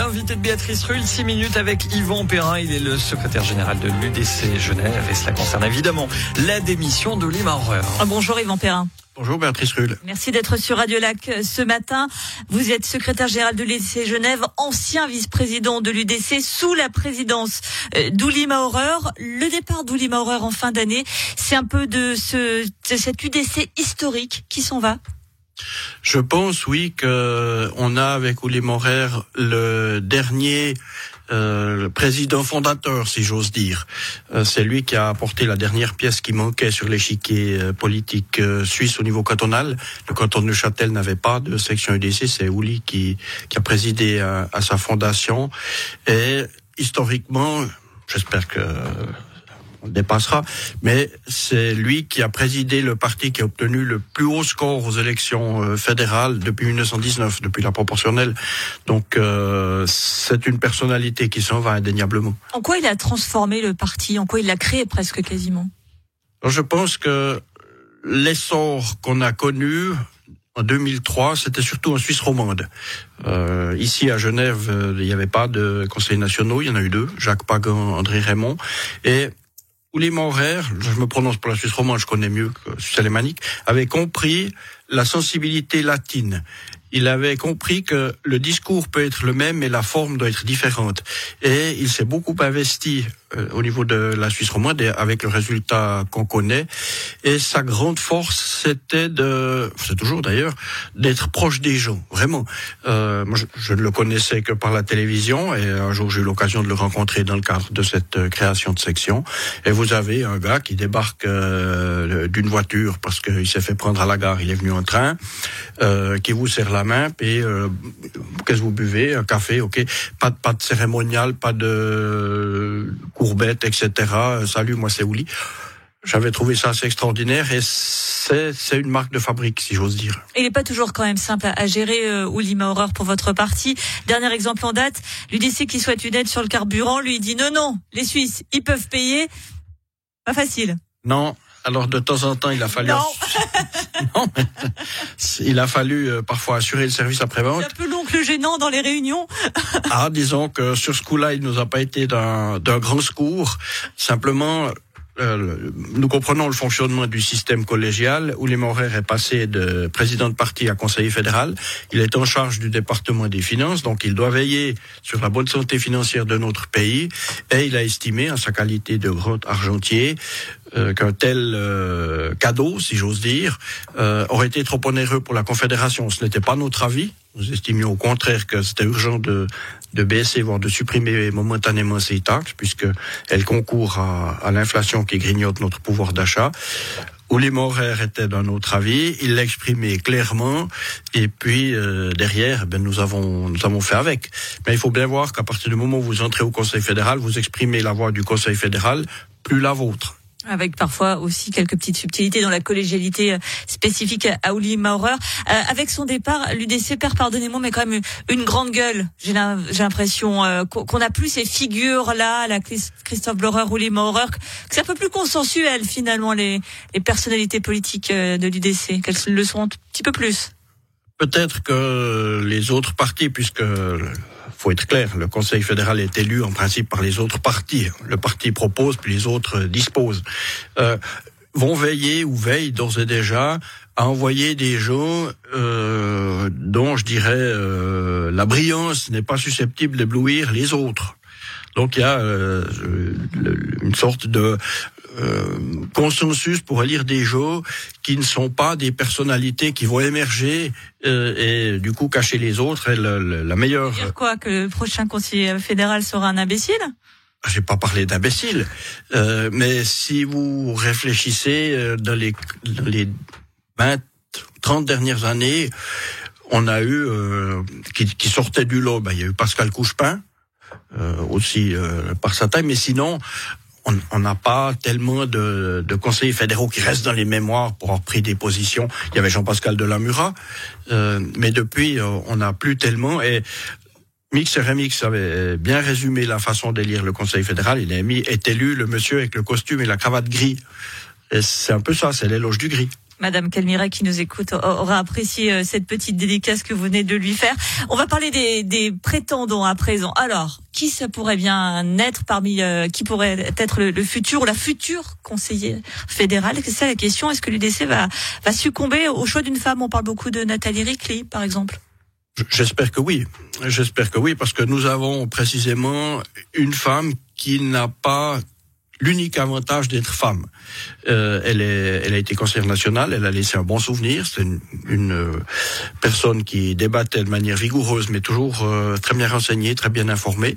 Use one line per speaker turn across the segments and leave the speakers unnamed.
L'invité de Béatrice Rulle, 6 minutes avec Yvan Perrin. Il est le secrétaire général de l'UDC Genève et cela concerne évidemment la démission d'Oli Horreur.
Ah, bonjour Yvan Perrin.
Bonjour Béatrice Rulle.
Merci d'être sur Radio Lac euh, ce matin. Vous êtes secrétaire général de l'UDC Genève, ancien vice-président de l'UDC sous la présidence euh, d'Ouli Maurer. Le départ d'Ouli Maurer en fin d'année, c'est un peu de, ce, de cet UDC historique qui s'en va?
Je pense, oui, que on a avec Ouli Maurer le dernier euh, président fondateur, si j'ose dire. Euh, c'est lui qui a apporté la dernière pièce qui manquait sur l'échiquier euh, politique suisse au niveau cantonal. Le canton de Neuchâtel n'avait pas de section UDC, c'est Ouli qui, qui a présidé à, à sa fondation. Et historiquement, j'espère que on dépassera, mais c'est lui qui a présidé le parti qui a obtenu le plus haut score aux élections euh, fédérales depuis 1919, depuis la proportionnelle. Donc euh, c'est une personnalité qui s'en va indéniablement.
En quoi il a transformé le parti? En quoi il l'a créé presque quasiment?
Je pense que l'essor qu'on a connu en 2003, c'était surtout en Suisse romande. Euh, ici à Genève, euh, il n'y avait pas de conseils nationaux, il y en a eu deux, Jacques Pagan, André Raymond, et les Maurer, je me prononce pour la Suisse romande, je connais mieux que Suisse alémanique, avait compris la sensibilité latine. Il avait compris que le discours peut être le même, mais la forme doit être différente. Et il s'est beaucoup investi euh, au niveau de la Suisse romande avec le résultat qu'on connaît. Et sa grande force, c'était de, c'est toujours d'ailleurs, d'être proche des gens, vraiment. Euh, moi, je, ne le connaissais que par la télévision et un jour j'ai eu l'occasion de le rencontrer dans le cadre de cette euh, création de section. Et vous avez un gars qui débarque euh, d'une voiture parce qu'il s'est fait prendre à la gare, il est venu en train, euh, qui vous serre la main, et qu'est-ce que vous buvez, un café, ok, pas de pas de cérémonial, pas de Courbette, etc. Euh, salut, moi c'est Ouli. J'avais trouvé ça assez extraordinaire et c'est une marque de fabrique, si j'ose dire.
Il n'est pas toujours quand même simple à, gérer, euh, Ouli Maurer, pour votre parti. Dernier exemple en date, l'UDC qui souhaite une aide sur le carburant, lui dit non, non, les Suisses, ils peuvent payer. Pas facile.
Non, alors de temps en temps, il a fallu.
Non.
non il a fallu euh, parfois assurer le service après-vente.
C'est un peu l'oncle gênant dans les réunions.
ah, disons que sur ce coup-là, il nous a pas été d'un grand secours. Simplement, euh, nous comprenons le fonctionnement du système collégial où Morer est passé de président de parti à conseiller fédéral. Il est en charge du département des finances, donc il doit veiller sur la bonne santé financière de notre pays et il a estimé, en sa qualité de grand argentier, euh, qu'un tel euh, cadeau, si j'ose dire, aurait été trop onéreux pour la Confédération. Ce n'était pas notre avis. Nous estimions au contraire que c'était urgent de, de baisser, voire de supprimer momentanément ces taxes, puisqu'elles concourent à, à l'inflation qui grignote notre pouvoir d'achat. Ouli Maurer était d'un autre avis, il l'a exprimé clairement, et puis euh, derrière, ben, nous avons nous avons fait avec. Mais il faut bien voir qu'à partir du moment où vous entrez au Conseil fédéral, vous exprimez la voix du Conseil fédéral, plus la vôtre.
Avec parfois aussi quelques petites subtilités dans la collégialité euh, spécifique à Uli Maurer. Euh, avec son départ, l'UDC perd, pardonnez-moi, mais quand même une grande gueule. J'ai l'impression euh, qu'on a plus ces figures-là, la Christophe Blorer, Uli Maurer, que c'est un peu plus consensuel finalement les, les personnalités politiques de l'UDC, qu'elles le sont un petit peu plus.
Peut-être que les autres partis, puisque faut être clair, le Conseil fédéral est élu en principe par les autres partis. Le parti propose, puis les autres disposent. Euh, vont veiller ou veillent d'ores et déjà à envoyer des gens euh, dont je dirais euh, la brillance n'est pas susceptible d'éblouir les autres. Donc il y a euh, une sorte de euh, consensus pour élire des gens qui ne sont pas des personnalités qui vont émerger euh, et du coup cacher les autres. Et la meilleure.
Dire quoi que le prochain conseiller fédéral sera un imbécile?
Ah, j'ai pas parlé d'imbécile, euh, mais si vous réfléchissez euh, dans les, dans les 20, 30 dernières années, on a eu euh, qui, qui, sortait du lot, ben, il y a eu Pascal Couchepin, euh, aussi euh, par sa taille, mais sinon on n'a pas tellement de, de, conseillers fédéraux qui restent dans les mémoires pour avoir pris des positions. Il y avait Jean-Pascal Delamura, euh, mais depuis, euh, on n'a plus tellement. Et Mix et Remix avait bien résumé la façon d'élire le Conseil fédéral. Il a mis est élu le monsieur avec le costume et la cravate gris. Et c'est un peu ça, c'est l'éloge du gris.
Madame Calmiret qui nous écoute aura apprécié cette petite dédicace que vous venez de lui faire. On va parler des, prétendants à présent. Alors, qui ça pourrait bien être parmi qui pourrait être le, futur ou la future conseillère fédérale? C'est ça la question. Est-ce que l'UDC va, va succomber au choix d'une femme? On parle beaucoup de Nathalie Rickley, par exemple.
J'espère que oui. J'espère que oui, parce que nous avons précisément une femme qui n'a pas l'unique avantage d'être femme. Euh, elle, est, elle a été conseillère nationale, elle a laissé un bon souvenir. C'est une, une euh, personne qui débattait de manière rigoureuse, mais toujours euh, très bien renseignée, très bien informée.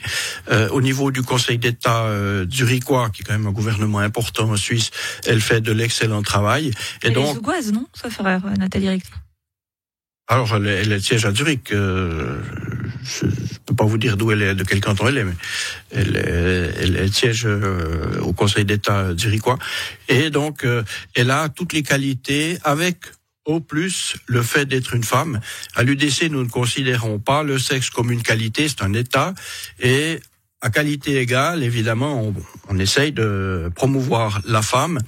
Euh, au niveau du Conseil d'État euh, zurichois, qui est quand même un gouvernement important en Suisse, elle fait de l'excellent travail.
Et elle donc, est non Ça ferait Nathalie Rick.
Alors, elle, elle, siège à Zurich. Euh, peux pas vous dire d'où elle est, de quel canton elle est, mais elle, elle, elle siège euh, au Conseil d'État zurichois. Et donc, euh, elle a toutes les qualités avec au plus le fait d'être une femme. À l'UDC, nous ne considérons pas le sexe comme une qualité, c'est un état. Et à qualité égale, évidemment, on, on essaye de promouvoir la femme,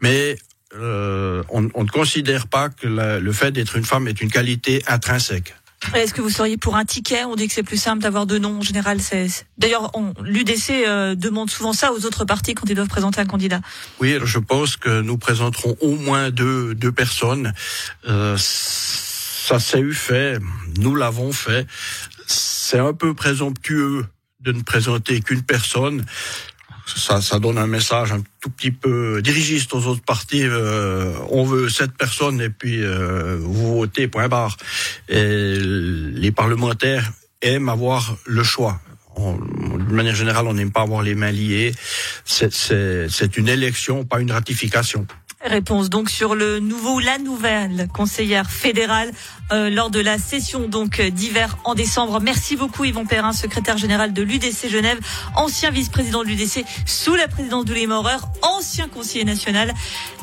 mais euh, on, ne considère pas que le fait d'être une femme est une qualité intrinsèque.
Est-ce que vous seriez pour un ticket? On dit que c'est plus simple d'avoir deux noms en général. D'ailleurs, l'UDC euh, demande souvent ça aux autres partis quand ils doivent présenter un candidat.
Oui, je pense que nous présenterons au moins deux, deux personnes. Euh, ça s'est eu fait, nous l'avons fait. C'est un peu présomptueux de ne présenter qu'une personne ça, ça donne un message un tout petit peu dirigiste aux autres partis. Euh, on veut cette personne et puis euh, vous votez, point barre. Les parlementaires aiment avoir le choix. de manière générale, on n'aime pas avoir les mains liées. C'est une élection, pas une ratification.
Réponse donc sur le nouveau la nouvelle conseillère fédérale euh, lors de la session donc d'hiver en décembre. Merci beaucoup Yvon Perrin, secrétaire général de l'UDC Genève, ancien vice-président de l'UDC sous la présidence d'Oulim Maurer, ancien conseiller national.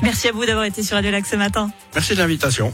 Merci à vous d'avoir été sur Radio Lac ce matin.
Merci de l'invitation.